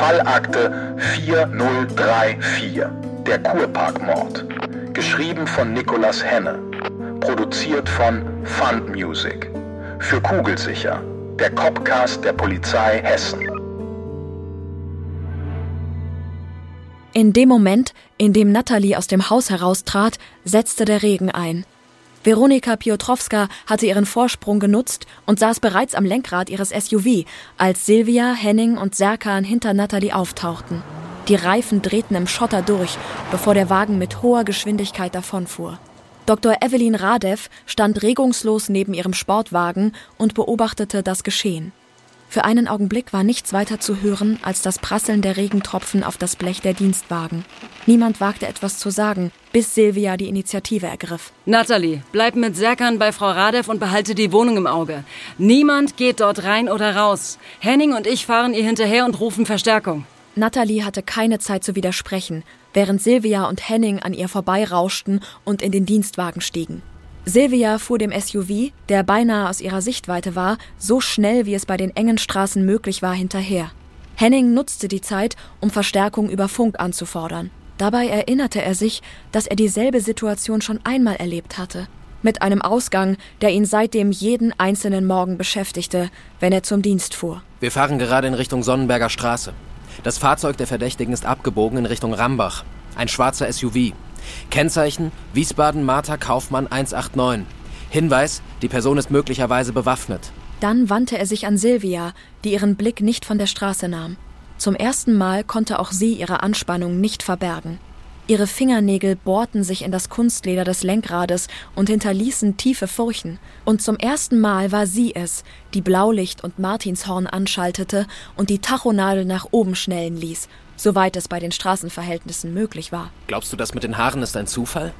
Fallakte 4034, der Kurparkmord. Geschrieben von Nicolas Henne. Produziert von Fund Music. Für Kugelsicher, der Copcast der Polizei Hessen. In dem Moment, in dem Natalie aus dem Haus heraustrat, setzte der Regen ein. Veronika Piotrowska hatte ihren Vorsprung genutzt und saß bereits am Lenkrad ihres SUV, als Silvia, Henning und Serkan hinter Natalie auftauchten. Die Reifen drehten im Schotter durch, bevor der Wagen mit hoher Geschwindigkeit davonfuhr. Dr. Evelyn Radev stand regungslos neben ihrem Sportwagen und beobachtete das Geschehen. Für einen Augenblick war nichts weiter zu hören als das Prasseln der Regentropfen auf das Blech der Dienstwagen. Niemand wagte etwas zu sagen, bis Silvia die Initiative ergriff. Natalie, bleib mit Serkan bei Frau Radev und behalte die Wohnung im Auge. Niemand geht dort rein oder raus. Henning und ich fahren ihr hinterher und rufen Verstärkung. Natalie hatte keine Zeit zu widersprechen, während Silvia und Henning an ihr vorbeirauschten und in den Dienstwagen stiegen. Silvia fuhr dem SUV, der beinahe aus ihrer Sichtweite war, so schnell wie es bei den engen Straßen möglich war, hinterher. Henning nutzte die Zeit, um Verstärkung über Funk anzufordern. Dabei erinnerte er sich, dass er dieselbe Situation schon einmal erlebt hatte. Mit einem Ausgang, der ihn seitdem jeden einzelnen Morgen beschäftigte, wenn er zum Dienst fuhr. Wir fahren gerade in Richtung Sonnenberger Straße. Das Fahrzeug der Verdächtigen ist abgebogen in Richtung Rambach. Ein schwarzer SUV. Kennzeichen Wiesbaden Martha Kaufmann 189. Hinweis, die Person ist möglicherweise bewaffnet. Dann wandte er sich an Silvia, die ihren Blick nicht von der Straße nahm. Zum ersten Mal konnte auch sie ihre Anspannung nicht verbergen. Ihre Fingernägel bohrten sich in das Kunstleder des Lenkrades und hinterließen tiefe Furchen. Und zum ersten Mal war sie es, die Blaulicht und Martinshorn anschaltete und die Tachonadel nach oben schnellen ließ, soweit es bei den Straßenverhältnissen möglich war. Glaubst du, das mit den Haaren ist ein Zufall?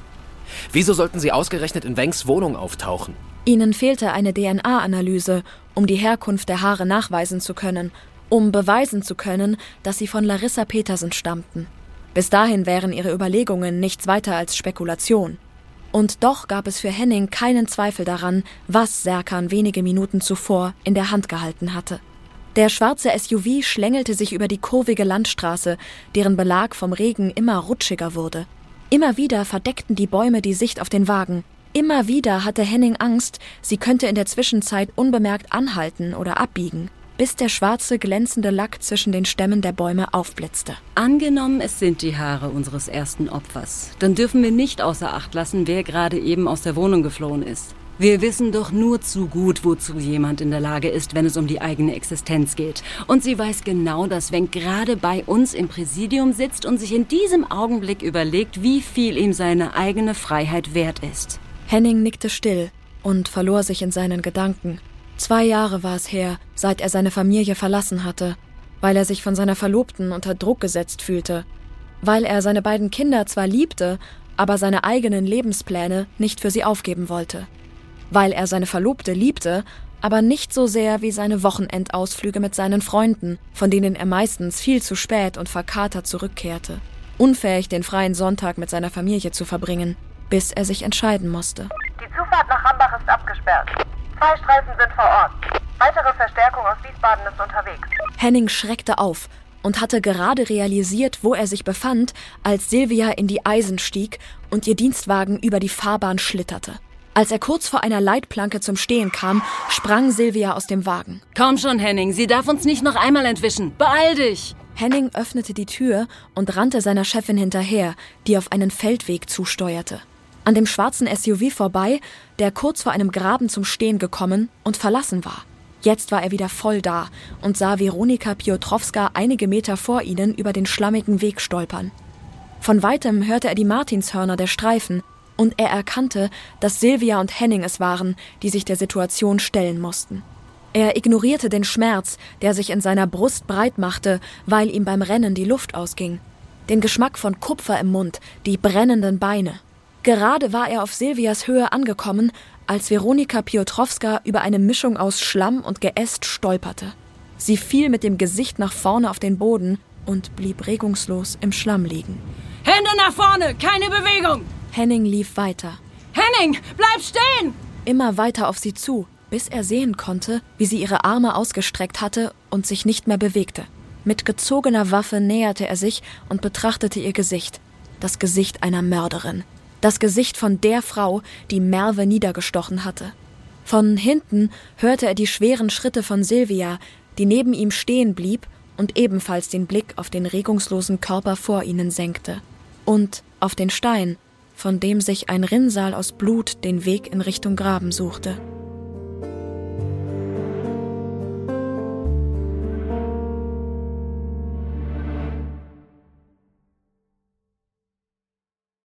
Wieso sollten sie ausgerechnet in Wengs Wohnung auftauchen? Ihnen fehlte eine DNA-Analyse, um die Herkunft der Haare nachweisen zu können, um beweisen zu können, dass sie von Larissa Petersen stammten. Bis dahin wären ihre Überlegungen nichts weiter als Spekulation. Und doch gab es für Henning keinen Zweifel daran, was Serkan wenige Minuten zuvor in der Hand gehalten hatte. Der schwarze SUV schlängelte sich über die kurvige Landstraße, deren Belag vom Regen immer rutschiger wurde. Immer wieder verdeckten die Bäume die Sicht auf den Wagen. Immer wieder hatte Henning Angst, sie könnte in der Zwischenzeit unbemerkt anhalten oder abbiegen, bis der schwarze glänzende Lack zwischen den Stämmen der Bäume aufblitzte. Angenommen, es sind die Haare unseres ersten Opfers, dann dürfen wir nicht außer Acht lassen, wer gerade eben aus der Wohnung geflohen ist. Wir wissen doch nur zu gut, wozu jemand in der Lage ist, wenn es um die eigene Existenz geht. Und sie weiß genau, dass Wenk gerade bei uns im Präsidium sitzt und sich in diesem Augenblick überlegt, wie viel ihm seine eigene Freiheit wert ist. Henning nickte still und verlor sich in seinen Gedanken. Zwei Jahre war es her, seit er seine Familie verlassen hatte, weil er sich von seiner Verlobten unter Druck gesetzt fühlte, weil er seine beiden Kinder zwar liebte, aber seine eigenen Lebenspläne nicht für sie aufgeben wollte weil er seine Verlobte liebte, aber nicht so sehr wie seine Wochenendausflüge mit seinen Freunden, von denen er meistens viel zu spät und verkatert zurückkehrte, unfähig den freien Sonntag mit seiner Familie zu verbringen, bis er sich entscheiden musste. Die Zufahrt nach Hambach ist abgesperrt. Zwei Streifen sind vor Ort. Weitere Verstärkung aus Wiesbaden ist unterwegs. Henning schreckte auf und hatte gerade realisiert, wo er sich befand, als Silvia in die Eisen stieg und ihr Dienstwagen über die Fahrbahn schlitterte. Als er kurz vor einer Leitplanke zum Stehen kam, sprang Silvia aus dem Wagen. Komm schon, Henning, sie darf uns nicht noch einmal entwischen. Beeil dich! Henning öffnete die Tür und rannte seiner Chefin hinterher, die auf einen Feldweg zusteuerte. An dem schwarzen SUV vorbei, der kurz vor einem Graben zum Stehen gekommen und verlassen war. Jetzt war er wieder voll da und sah Veronika Piotrowska einige Meter vor ihnen über den schlammigen Weg stolpern. Von weitem hörte er die Martinshörner der Streifen, und er erkannte, dass Silvia und Henning es waren, die sich der Situation stellen mussten. Er ignorierte den Schmerz, der sich in seiner Brust breit machte, weil ihm beim Rennen die Luft ausging. Den Geschmack von Kupfer im Mund, die brennenden Beine. Gerade war er auf Silvias Höhe angekommen, als Veronika Piotrowska über eine Mischung aus Schlamm und Geäst stolperte. Sie fiel mit dem Gesicht nach vorne auf den Boden und blieb regungslos im Schlamm liegen. Hände nach vorne, keine Bewegung! Henning lief weiter. Henning, bleib stehen! Immer weiter auf sie zu, bis er sehen konnte, wie sie ihre Arme ausgestreckt hatte und sich nicht mehr bewegte. Mit gezogener Waffe näherte er sich und betrachtete ihr Gesicht. Das Gesicht einer Mörderin. Das Gesicht von der Frau, die Merve niedergestochen hatte. Von hinten hörte er die schweren Schritte von Silvia, die neben ihm stehen blieb und ebenfalls den Blick auf den regungslosen Körper vor ihnen senkte. Und auf den Stein, von dem sich ein Rinnsal aus Blut den Weg in Richtung Graben suchte.